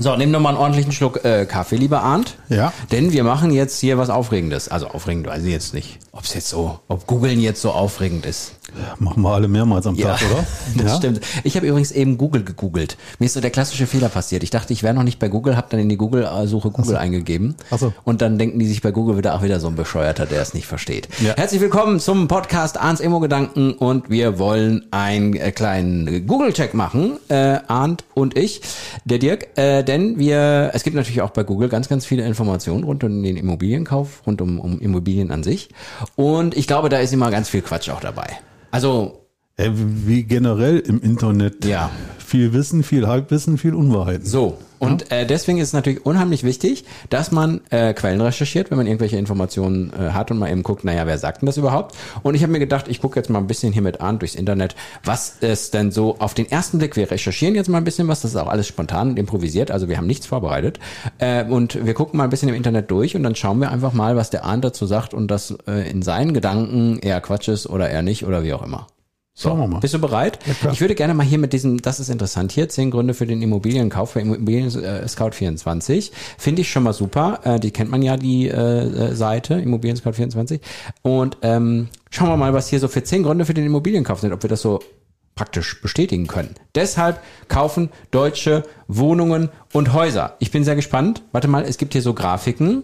So, nimm noch mal einen ordentlichen Schluck äh, Kaffee, lieber Arndt. Ja. Denn wir machen jetzt hier was Aufregendes. Also aufregend weiß ich jetzt nicht. Ob es jetzt so, ob Googeln jetzt so aufregend ist. Machen wir alle mehrmals am Tag, oder? das ja? stimmt. Ich habe übrigens eben Google gegoogelt. Mir ist so der klassische Fehler passiert. Ich dachte, ich wäre noch nicht bei Google, habe dann in die Google-Suche Google eingegeben. Ach so. Und dann denken die sich bei Google wieder, auch wieder so ein Bescheuerter, der es nicht versteht. Ja. Herzlich willkommen zum Podcast Arndts Emo-Gedanken und wir wollen einen äh, kleinen Google-Check machen, äh, Arndt und ich, der Dirk, äh, denn wir, es gibt natürlich auch bei Google ganz, ganz viele Informationen rund um den Immobilienkauf, rund um, um Immobilien an sich. Und ich glaube, da ist immer ganz viel Quatsch auch dabei. Also, Äh, Wie generell im Internet. Ja. Viel Wissen, viel Halbwissen, viel Unwahrheiten. So, und äh, deswegen ist es natürlich unheimlich wichtig, dass man äh, Quellen recherchiert, wenn man irgendwelche Informationen äh, hat und mal eben guckt, naja, wer sagt denn das überhaupt? Und ich habe mir gedacht, ich gucke jetzt mal ein bisschen hier mit an durchs Internet, was es denn so auf den ersten Blick, wir recherchieren jetzt mal ein bisschen was, das ist auch alles spontan und improvisiert, also wir haben nichts vorbereitet. Äh, und wir gucken mal ein bisschen im Internet durch und dann schauen wir einfach mal, was der Arndt dazu sagt und das äh, in seinen Gedanken eher Quatsch ist oder eher nicht oder wie auch immer. So, Schauen wir mal. Bist du bereit? klar. ich würde gerne mal hier mit diesem, das ist interessant, hier zehn Gründe für den Immobilienkauf für Immobilien äh, Scout 24. Finde ich schon mal super. Äh, die kennt man ja, die äh, äh, Seite, Immobilien Scout 24. Und ähm, schauen wir mal, was hier so für zehn Gründe für den Immobilienkauf sind, ob wir das so praktisch bestätigen können. Deshalb kaufen Deutsche Wohnungen und Häuser. Ich bin sehr gespannt. Warte mal, es gibt hier so Grafiken.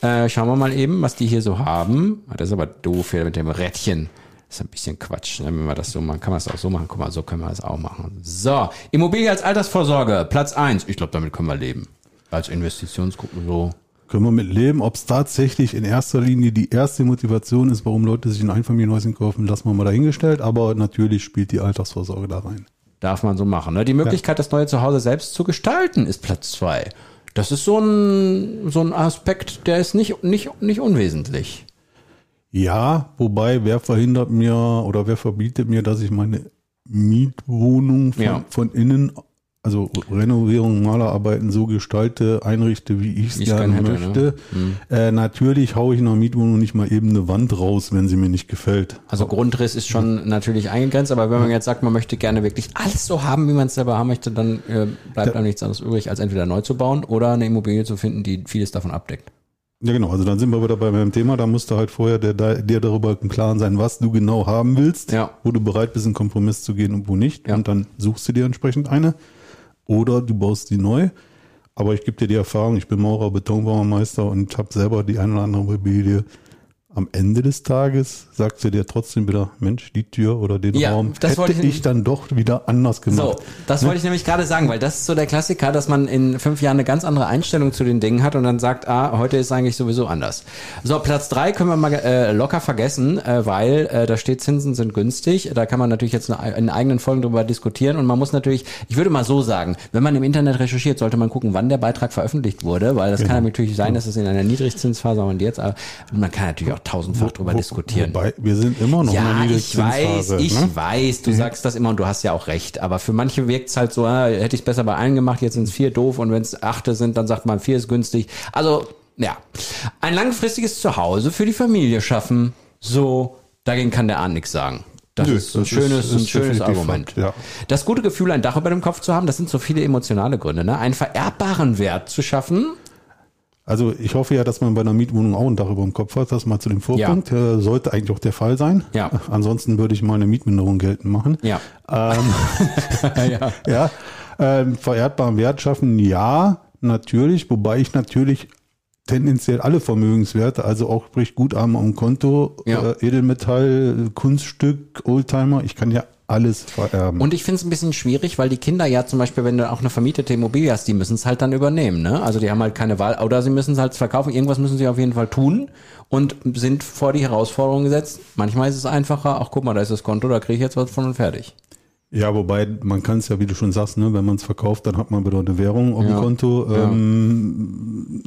Äh, schauen wir mal eben, was die hier so haben. Ah, Das ist aber doof hier mit dem Rädchen. Das ist ein bisschen Quatsch, ne? wenn man das so machen. Kann man es auch so machen? Guck mal, so können wir es auch machen. So, Immobilie als Altersvorsorge, Platz eins. Ich glaube, damit können wir leben. Als Investitionsgruppe so. Können wir mit leben, ob es tatsächlich in erster Linie die erste Motivation ist, warum Leute sich ein Einfamilienhäuschen kaufen, lassen wir mal dahingestellt. Aber natürlich spielt die Altersvorsorge da rein. Darf man so machen. Ne? Die Möglichkeit, das neue Zuhause selbst zu gestalten, ist Platz zwei. Das ist so ein, so ein Aspekt, der ist nicht, nicht, nicht unwesentlich. Ja, wobei, wer verhindert mir oder wer verbietet mir, dass ich meine Mietwohnung von, Ja. von innen, also Renovierung, Malerarbeiten so gestalte, einrichte, wie ich es gerne gern hätte, möchte. Äh, natürlich haue ich in einer Mietwohnung nicht mal eben eine Wand raus, wenn sie mir nicht gefällt. Also Grundriss ist schon natürlich eingegrenzt, aber wenn man jetzt sagt, man möchte gerne wirklich alles so haben, wie man es selber haben möchte, dann äh, bleibt einem nichts anderes übrig, als entweder neu zu bauen oder eine Immobilie zu finden, die vieles davon abdeckt. Ja, genau. Also dann sind wir wieder bei meinem Thema. Da musst du halt vorher der, der, dir darüber im Klaren sein, was du genau haben willst, Ja. wo du bereit bist, einen Kompromiss zu gehen und wo nicht. Ja. Und dann suchst du dir entsprechend eine. Oder du baust die neu. Aber ich gebe dir die Erfahrung, ich bin Maurer, Betonbauermeister und habe selber die eine oder andere Immobilie. Am Ende des Tages sagst du dir trotzdem wieder, Mensch, die Tür oder den Ja, Raum hätte ich- ich dann doch wieder anders So, gemacht. das wollte ich nämlich gerade sagen, weil das ist so der Klassiker, dass man in fünf Jahren eine ganz andere Einstellung zu den Dingen hat und dann sagt, ah, heute ist eigentlich sowieso anders. So, Platz drei können wir mal äh, locker vergessen, äh, weil äh, da steht, Zinsen sind günstig. Da kann man natürlich jetzt eine, in eigenen Folgen drüber diskutieren und man muss natürlich, ich würde mal so sagen, wenn man im Internet recherchiert, sollte man gucken, wann der Beitrag veröffentlicht wurde, weil das kann natürlich sein, dass es in einer Niedrigzinsphase war und jetzt, aber man kann natürlich auch tausendfach drüber Wo- diskutieren. Wobei, wir sind immer noch in Ja, einer ich weiß, Niedrigzinsphase, ich ne? weiß, du sagst das immer und du hast ja auch recht. Aber für manche wirkt es halt so, ah, hätte ich es besser bei allen gemacht, jetzt sind es vier doof und wenn es achte sind, dann sagt man vier ist günstig. Also, ja. Ein langfristiges Zuhause für die Familie schaffen. So, dagegen kann der Ahn nichts sagen. Das Nö, ist ein das ist- schönes, ist ein schönes Argument. Fakt, ja. Das gute Gefühl, ein Dach über dem Kopf zu haben, das sind so viele emotionale Gründe. Ne? Einen vererbbaren Wert zu schaffen, Also ich hoffe ja, dass man bei einer Mietwohnung auch ein Dach über dem Kopf hat. Das mal zu dem Vorpunkt. Äh, sollte eigentlich auch der Fall sein. Ja. Ansonsten würde ich mal eine Mietminderung geltend machen. Ja. Ähm, ja. ja. Ähm, vererbaren Wert schaffen, ja, natürlich. Wobei ich natürlich tendenziell alle Vermögenswerte, also auch sprich Guthaben am Konto, Ja. äh, Edelmetall, Kunststück, Oldtimer, ich kann ja alles vererben. Und ich finde es ein bisschen schwierig, weil die Kinder ja zum Beispiel, wenn du auch eine vermietete Immobilie hast, die müssen es halt dann übernehmen. Ne? Also die haben halt keine Wahl oder sie müssen es halt verkaufen. Irgendwas müssen sie auf jeden Fall tun und sind vor die Herausforderung gesetzt. Manchmal ist es einfacher, ach guck mal, da ist das Konto, da kriege ich jetzt was von und fertig. Ja, wobei man kann es ja, wie du schon sagst, ne, wenn man es verkauft, dann hat man wieder eine Währung auf Ja. dem Konto. Ähm,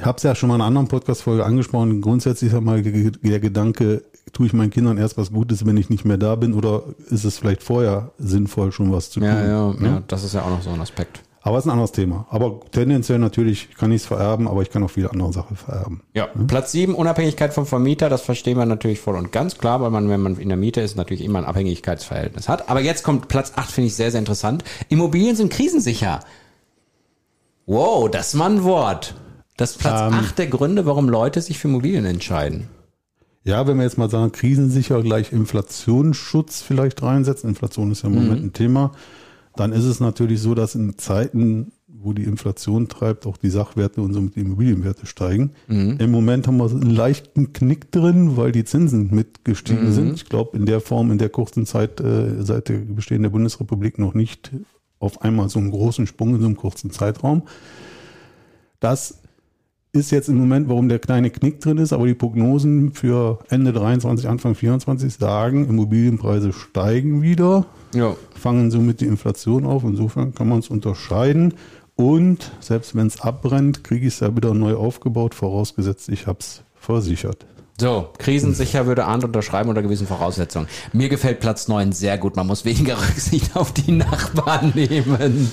habe es ja schon mal in einer anderen Podcast-Folge angesprochen. Grundsätzlich ist mal der Gedanke, tue ich meinen Kindern erst was Gutes, wenn ich nicht mehr da bin, oder ist es vielleicht vorher sinnvoll, schon was zu tun? Ja, ja, ne? ja, das ist ja auch noch so ein Aspekt. Aber es ist ein anderes Thema. Aber tendenziell natürlich kann ich es vererben, aber ich kann auch viele andere Sachen vererben. Ja, Platz 7, Unabhängigkeit vom Vermieter, das verstehen wir natürlich voll und ganz klar, weil man, wenn man in der Miete ist, natürlich immer ein Abhängigkeitsverhältnis hat. Aber jetzt kommt Platz 8, finde ich sehr, sehr interessant. Immobilien sind krisensicher. Wow, das ist mal ein Wort. Das ist Platz Ähm. 8 der Gründe, warum Leute sich für Immobilien entscheiden. Ja, wenn wir jetzt mal sagen, krisensicher gleich Inflationsschutz vielleicht reinsetzen, Inflation ist ja im Moment ein Thema, dann ist es natürlich so, dass in Zeiten, wo die Inflation treibt, auch die Sachwerte und somit die Immobilienwerte steigen. Im Moment haben wir einen leichten Knick drin, weil die Zinsen mitgestiegen sind. Ich glaube, in der Form, in der kurzen Zeit äh, seit der Bestehen der Bundesrepublik noch nicht auf einmal so einen großen Sprung in so einem kurzen Zeitraum. Das ist jetzt im Moment, warum der kleine Knick drin ist, aber die Prognosen für Ende 23, Anfang 24 sagen, Immobilienpreise steigen wieder, Ja. fangen somit die Inflation auf. Insofern kann man es unterscheiden. Und selbst wenn es abbrennt, kriege ich es ja wieder neu aufgebaut, vorausgesetzt, ich habe es versichert. So, krisensicher würde Arndt unterschreiben unter gewissen Voraussetzungen. Mir gefällt Platz 9 sehr gut. Man muss weniger Rücksicht auf die Nachbarn nehmen.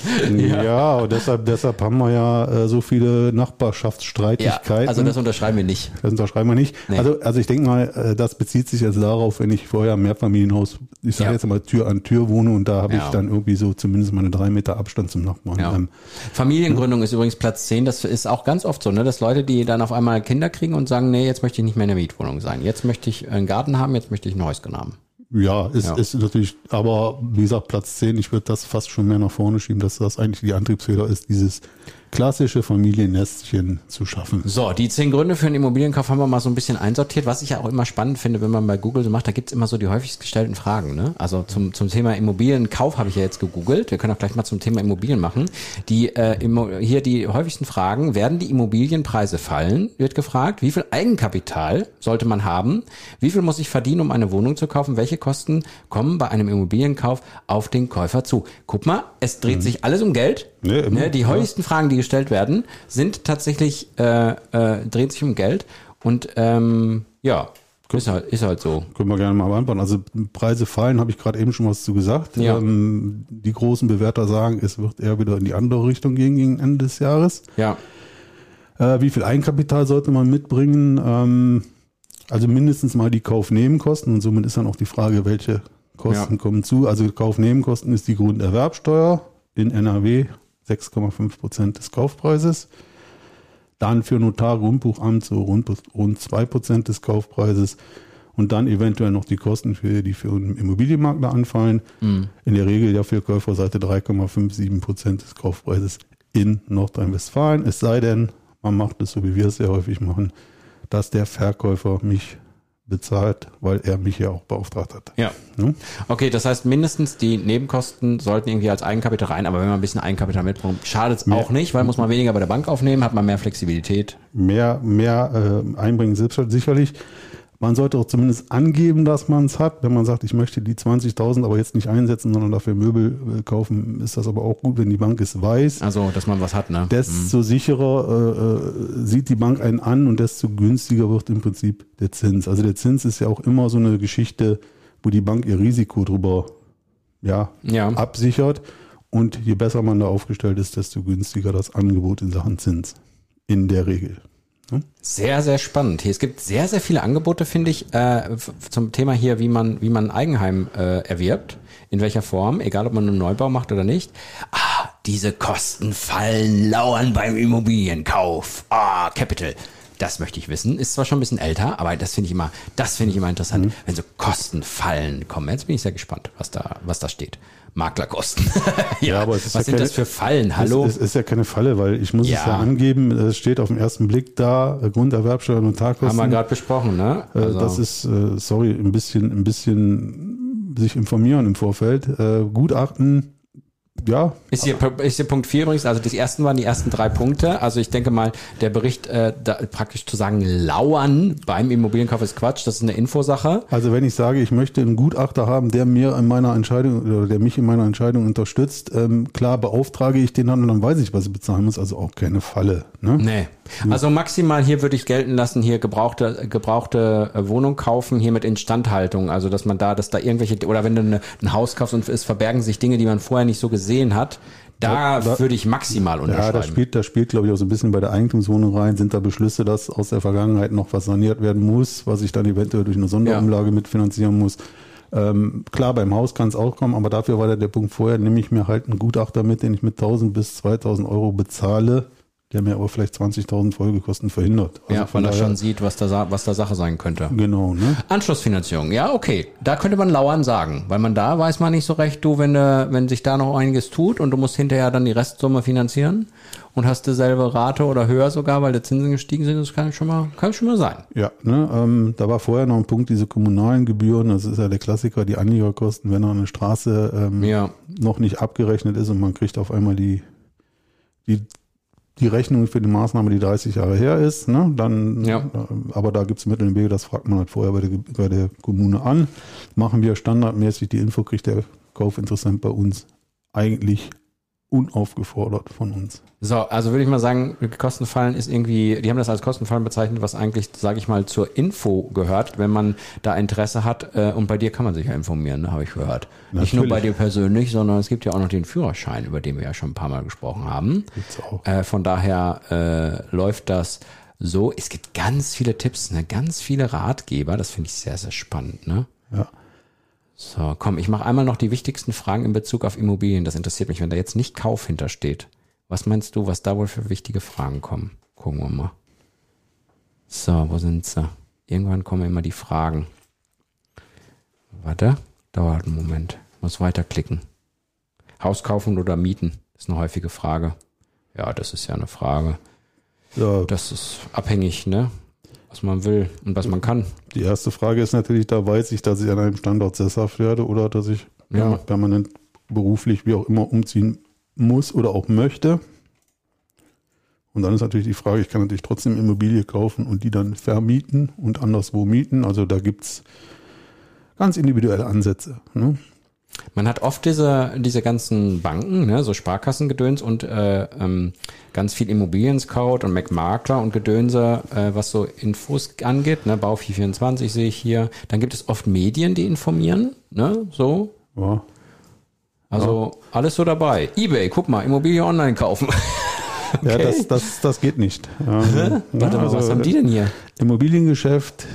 Ja, und deshalb, deshalb haben wir ja äh, so viele Ja, Nachbarschaftsstreitigkeiten. also das unterschreiben wir nicht. Das unterschreiben wir nicht. Nee. Also, also ich denke mal, äh, das bezieht sich jetzt darauf, wenn ich vorher im Mehrfamilienhaus, ich sage Ja. jetzt mal Tür an Tür wohne und da habe Ja. ich dann irgendwie so zumindest mal eine drei Meter Abstand zum Nachbarn. Ja. Ähm, Familiengründung ist übrigens Platz 10. Das ist auch ganz oft so, ne? dass Leute, die dann auf einmal Kinder kriegen und sagen, nee, jetzt möchte ich nicht mehr in der Mietwohnung sein. Jetzt möchte ich einen Garten haben, jetzt möchte ich ein Häuschen haben. ja, ist, Ja. ist natürlich, aber wie gesagt, Platz 10, ich würde das fast schon mehr nach vorne schieben, dass das eigentlich die Antriebsfeder ist, dieses klassische Familiennestchen zu schaffen. So, die zehn Gründe für einen Immobilienkauf haben wir mal so ein bisschen einsortiert. Was ich ja auch immer spannend finde, wenn man bei Google so macht, da gibt's immer so die häufigst gestellten Fragen. Ne? Also zum, zum Thema Immobilienkauf habe ich ja jetzt gegoogelt. Wir können auch gleich mal zum Thema Immobilien machen. Die äh, hier die häufigsten Fragen, werden die Immobilienpreise fallen? Wird gefragt. Wie viel Eigenkapital sollte man haben? Wie viel muss ich verdienen, um eine Wohnung zu kaufen? Welche Kosten kommen bei einem Immobilienkauf auf den Käufer zu? Guck mal, es dreht sich alles um Geld. Immer, ne, die ja. häufigsten Fragen, die gestellt werden, sind tatsächlich, äh, äh, dreht sich um Geld. Und ähm, ja, ist halt, ist halt so. Können wir gerne mal beantworten. Also Preise fallen, habe ich gerade eben schon was zu gesagt. Ja. Ähm, die großen Bewerter sagen, es wird eher wieder in die andere Richtung gehen gegen Ende des Jahres. Ja. Äh, wie viel Eigenkapital sollte man mitbringen? Ähm, also mindestens mal die Kaufnebenkosten und somit ist dann auch die Frage, welche Kosten Ja. kommen zu. Also Kaufnebenkosten ist die Grunderwerbsteuer in NRW 6,5 Prozent des Kaufpreises. Dann für Notar, Grundbuchamt so rund, rund 2 Prozent des Kaufpreises. Und dann eventuell noch die Kosten, für, die für einen Immobilienmakler anfallen. In der Regel ja für Käuferseite 3,57 Prozent des Kaufpreises in Nordrhein-Westfalen. Es sei denn, man macht es so, wie wir es sehr häufig machen, dass der Verkäufer mich bezahlt, weil er mich ja auch beauftragt hat. Ja. Ne? Okay, das heißt, mindestens die Nebenkosten sollten irgendwie als Eigenkapital rein, aber wenn man ein bisschen Eigenkapital mitbringt, schadet es auch nicht, weil muss man weniger bei der Bank aufnehmen, hat man mehr Flexibilität. Mehr, mehr äh, einbringen selbst sicherlich. Man sollte auch zumindest angeben, dass man es hat. Wenn man sagt, ich möchte die 20.000 aber jetzt nicht einsetzen, sondern dafür Möbel äh, kaufen, ist das aber auch gut, wenn die Bank es weiß. Also, dass man was hat, ne? Desto sicherer äh, äh, sieht die Bank einen an und desto günstiger wird im Prinzip der Zins. Also der Zins ist ja auch immer so eine Geschichte, wo die Bank ihr Risiko drüber ja, Ja. absichert. Und je besser man da aufgestellt ist, desto günstiger das Angebot in Sachen Zins. In der Regel. Sehr, sehr spannend. Hier, es gibt sehr, sehr viele Angebote, finde ich, äh, zum Thema hier, wie man, wie man ein Eigenheim äh, erwirbt, in welcher Form, egal ob man einen Neubau macht oder nicht. Ah, diese Kosten fallen lauern beim Immobilienkauf. Ah, Capital. Das möchte ich wissen. Ist zwar schon ein bisschen älter, aber das finde ich immer, das finde ich immer interessant, wenn so Kosten fallen kommen. Jetzt bin ich sehr gespannt, was da, was da steht. Maklerkosten. ja, aber es ist was ja sind keine- das für Fallen? Hallo? Es, es ist ja keine Falle, weil ich muss Ja. es ja angeben, es steht auf den ersten Blick da, Grunderwerbsteuer und Notarkosten. Haben wir gerade besprochen, ne? Äh, Das ist, äh, sorry, ein bisschen, ein bisschen sich informieren im Vorfeld. Äh, Gutachten, ja, Ist hier, ist hier Punkt 4 übrigens, also die ersten waren die ersten drei Punkte. Also ich denke mal, der Bericht äh, da, praktisch zu sagen, lauern beim Immobilienkauf ist Quatsch, das ist eine Infosache. also wenn ich sage, ich möchte einen Gutachter haben, der mir in meiner Entscheidung oder der mich in meiner Entscheidung unterstützt, ähm, klar beauftrage ich den dann und dann weiß ich, was ich bezahlen muss, also auch keine Falle. Ne? Nee, Also maximal hier würde ich gelten lassen, hier gebrauchte, gebrauchte äh, Wohnung kaufen, hier mit Instandhaltung. Also dass man da, dass da irgendwelche, oder wenn du eine, ein Haus kaufst und es verbergen sich Dinge, die man vorher nicht so gesehen hat, da, Da- würde ich maximal Ja, unterschreiben. da spielt, da spielt, glaube ich, auch so ein bisschen bei der Eigentumswohnung rein. Sind da Beschlüsse, dass aus der Vergangenheit noch was saniert werden muss, was ich dann eventuell durch eine Sonderumlage mitfinanzieren muss? Ähm, klar, beim Haus kann es auch kommen, aber dafür war der, der Punkt vorher, nehme ich mir halt einen Gutachter mit, den ich mit 1000 bis 2000 Euro bezahle, der mir aber vielleicht 20.000 Folgekosten verhindert. Also ja, weil er schon sieht, was da, was da Sache sein könnte. Genau, ne? Anschlussfinanzierung, ja, okay. Da könnte man lauern sagen, weil man da weiß man nicht so recht, du, wenn, äh, wenn sich da noch einiges tut und du musst hinterher dann die Restsumme finanzieren und hast dieselbe Rate oder höher sogar, weil die Zinsen gestiegen sind, das kann schon mal, kann schon mal sein. Ja, ne, ähm, da war vorher noch ein Punkt, diese kommunalen Gebühren, das ist ja der Klassiker, die Anliegerkosten, wenn eine Straße ähm, Ja. noch nicht abgerechnet ist und man kriegt auf einmal die, die, die Rechnung für die Maßnahme, die 30 Jahre her ist, ne, dann, Ja. äh, aber da gibt es Mittel und Wege, das fragt man halt vorher bei der, bei der Kommune an. Machen wir standardmäßig die Info, kriegt der Kaufinteressent bei uns eigentlich unaufgefordert von uns. So, also würde ich mal sagen, Kostenfallen ist irgendwie, die haben das als Kostenfallen bezeichnet, was eigentlich, sage ich mal, zur Info gehört, wenn man da Interesse hat. Äh, und bei dir kann man sich ja informieren, ne, habe ich gehört. Nicht nur bei dir Natürlich. persönlich, sondern es gibt ja auch noch den Führerschein, über den wir ja schon ein paar Mal gesprochen haben. Gibt's auch. Äh, von daher äh, läuft das so. Es gibt ganz viele Tipps, ne, ganz viele Ratgeber. Das finde ich sehr, sehr spannend. Ne? Ja. So, komm, ich mache einmal noch die wichtigsten Fragen in Bezug auf Immobilien. Das interessiert mich, wenn da jetzt nicht Kauf hintersteht. Was meinst du, was da wohl für wichtige Fragen kommen? Gucken wir mal. So, wo sind sie? Irgendwann kommen immer die Fragen. Warte, dauert einen Moment. Muss weiterklicken. Haus kaufen oder mieten? Ist eine häufige Frage. Ja, das ist ja eine Frage. Ja, Das ist abhängig, ne? Was man will und was man kann. Die erste Frage ist natürlich, da weiß ich, dass ich an einem Standort sesshaft werde oder dass ich Ja. permanent beruflich, wie auch immer, umziehen muss oder auch möchte. Und dann ist natürlich die Frage, ich kann natürlich trotzdem Immobilie kaufen und die dann vermieten und anderswo mieten. Also da gibt's ganz individuelle Ansätze. Ne? Man hat oft diese, diese ganzen Banken, ne, so Sparkassengedöns und äh, ähm, ganz viel Immobilien-Scout und McMakler und Gedönse, äh, was so Infos angeht, ne, Bau 424 sehe ich hier. Dann gibt es oft Medien, die informieren, ne, so. Ja. Also alles so dabei. Ebay, guck mal, Immobilie online kaufen. Ja, das, das, das geht nicht. Ja, Warte mal, also, was haben die denn hier? Immobiliengeschäft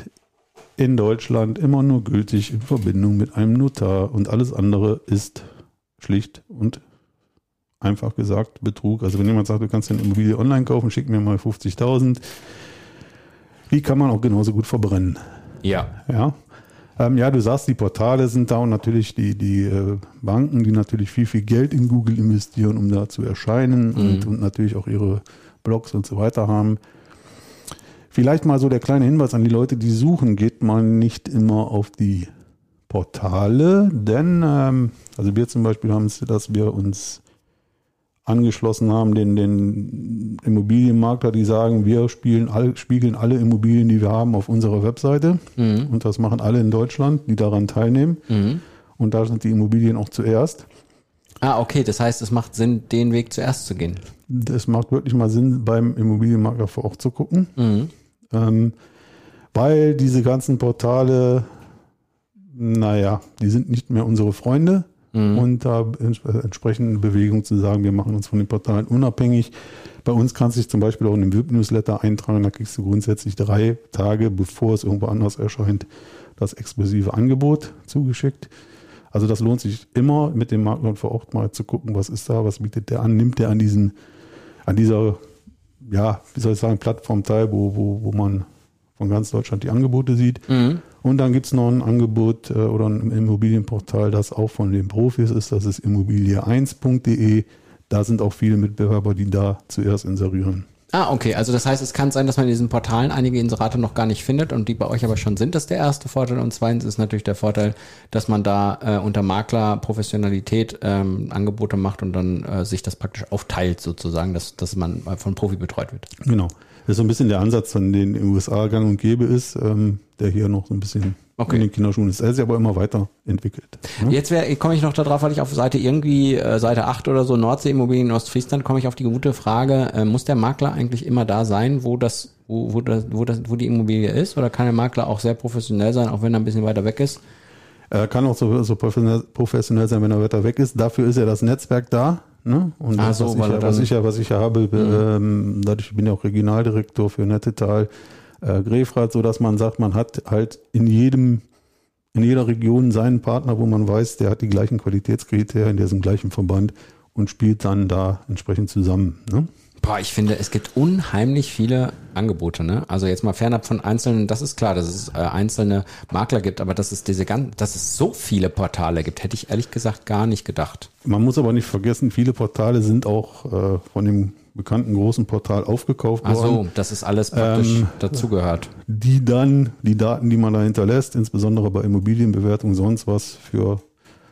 in Deutschland immer nur gültig in Verbindung mit einem Notar und alles andere ist schlicht und einfach gesagt Betrug. Also wenn jemand sagt, du kannst eine Immobilie online kaufen, schick mir mal 50.000, die kann man auch genauso gut verbrennen. Ja. Ja. Ähm, ja, du sagst, die Portale sind da und natürlich die, die äh, Banken, die natürlich viel, viel Geld in Google investieren, um da zu erscheinen und, und natürlich auch ihre Blogs und so weiter haben. Vielleicht mal so der kleine Hinweis an die Leute, die suchen, geht mal nicht immer auf die Portale, denn ähm, also wir zum Beispiel haben es, dass wir uns angeschlossen haben, den, den Immobilienmakler, die sagen, wir spielen all, spiegeln alle Immobilien, die wir haben, auf unserer Webseite. Und das machen alle in Deutschland, die daran teilnehmen. Und da sind die Immobilien auch zuerst. Ah, okay, das heißt, es macht Sinn, den Weg zuerst zu gehen. Das macht wirklich mal Sinn, beim Immobilienmakler vor Ort zu gucken. Ähm, weil diese ganzen Portale, naja, die sind nicht mehr unsere Freunde. Und da äh, entsprechend Bewegung zu sagen, wir machen uns von den Portalen unabhängig. Bei uns kannst du dich zum Beispiel auch in den VIP-Newsletter eintragen, da kriegst du grundsätzlich drei Tage, bevor es irgendwo anders erscheint, das exklusive Angebot zugeschickt. Also das lohnt sich immer, mit dem Makler vor Ort mal zu gucken, was ist da, was bietet der an, nimmt der an diesen, an dieser, ja, wie soll ich sagen, Plattform teil, wo, wo, wo man von ganz Deutschland die Angebote sieht. Und dann gibt's noch ein Angebot äh, oder ein Immobilienportal, das auch von den Profis ist, das ist immobilie1.de. Da sind auch viele Mitbewerber, die da zuerst inserieren. Ah, okay. Also das heißt, es kann sein, dass man in diesen Portalen einige Inserate noch gar nicht findet und die bei euch aber schon sind. Das ist der erste Vorteil. Und zweitens ist natürlich der Vorteil, dass man da äh, unter Makler Professionalität ähm, Angebote macht und dann äh, sich das praktisch aufteilt sozusagen, dass, dass man von Profi betreut wird. Genau. Das ist so ein bisschen der Ansatz, von den in den USA gang und gäbe ist, ähm, der hier noch so ein bisschen Okay. in den Kinderschuhen ist. Er ist ja aber immer weiterentwickelt. Ne? Jetzt komme ich noch darauf, weil ich auf Seite irgendwie, äh, Seite 8 oder so, Nordsee-Immobilien in Ostfriesland, komme ich auf die gute Frage, äh, muss der Makler eigentlich immer da sein, wo das, wo, wo, das, wo, das, wo die Immobilie ist? Oder kann der Makler auch sehr professionell sein, auch wenn er ein bisschen weiter weg ist? Er kann auch so, so professionell, sein, wenn er weiter weg ist. Dafür ist ja das Netzwerk da. Ne? Und Ah, das, so, was, ich, ja- was ich ja, was ich ja habe, ähm, dadurch bin ich auch Regionaldirektor für Nettetal, äh, Grefrath, so dass man sagt, man hat halt in jedem, in jeder Region seinen Partner, wo man weiß, der hat die gleichen Qualitätskriterien, der ist im gleichen Verband und spielt dann da entsprechend zusammen. Ne? Boah, ich finde, es gibt unheimlich viele Angebote, ne? Also jetzt mal fernab von einzelnen, das ist klar, dass es äh, einzelne Makler gibt, aber dass es diese ganz, dass es so viele Portale gibt, hätte ich ehrlich gesagt gar nicht gedacht. Man muss aber nicht vergessen, viele Portale sind auch äh, von dem bekannten großen Portal aufgekauft Ach worden. so, dass es alles praktisch Ähm, dazugehört. die dann die Daten, die man da hinterlässt, insbesondere bei Immobilienbewertung, sonst was für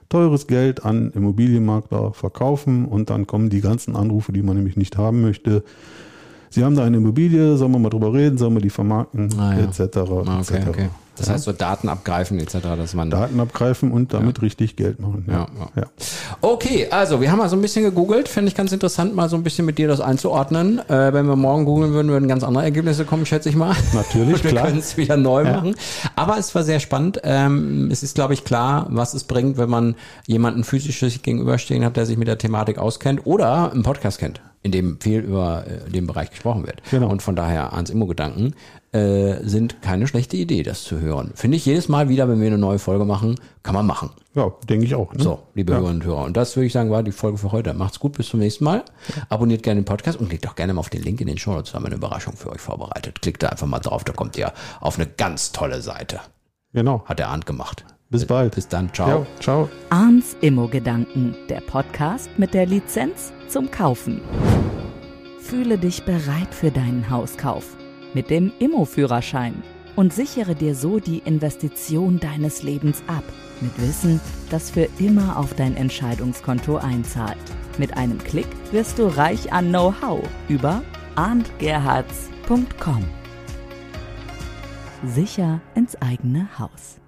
teures Geld an Immobilienmakler verkaufen und dann kommen die ganzen Anrufe, die man nämlich nicht haben möchte. Sie haben da eine Immobilie, sollen wir mal drüber reden, sollen wir die vermarkten, Ah, ja. etc. Ah, Okay, etc. okay. Das heißt so Daten abgreifen etc., dass man Daten abgreifen und damit richtig Geld machen. Ja, ja. Okay, also wir haben mal so ein bisschen gegoogelt. Finde ich ganz interessant, mal so ein bisschen mit dir das einzuordnen. Äh, wenn wir morgen googeln würden, würden ganz andere Ergebnisse kommen, schätze ich mal. Natürlich, wir klar. können es wieder neu machen. Aber es war sehr spannend. Ähm, es ist, glaube ich, klar, was es bringt, wenn man jemanden physisch sich gegenüberstehen hat, der sich mit der Thematik auskennt oder einen Podcast kennt, in dem viel über äh, den Bereich gesprochen wird. Genau. Und von daher ans Immo-Gedanken äh, sind keine schlechte Idee, das zu hören. Finde ich jedes Mal wieder, wenn wir eine neue Folge machen, kann man machen. Ja, denke ich auch. Ne? So, liebe Ja. Hörerinnen und Hörer. Und das würde ich sagen, war die Folge für heute. Macht's gut, bis zum nächsten Mal. Abonniert gerne den Podcast und klickt doch gerne mal auf den Link in den Show Notes. Da haben wir eine Überraschung für euch vorbereitet. Klickt da einfach mal drauf, da kommt ihr auf eine ganz tolle Seite. Genau. Hat der Arndt gemacht. Bis bald. Bis dann, ciao. Ja, ciao. Arns Immo-Gedanken, der Podcast mit der Lizenz zum Kaufen. Fühle dich bereit für deinen Hauskauf mit dem Immo-Führerschein und sichere dir so die Investition deines Lebens ab. Mit Wissen, das für immer auf dein Entscheidungskonto einzahlt. Mit einem Klick wirst du reich an Know-how über arndgerhards.com. Sicher ins eigene Haus.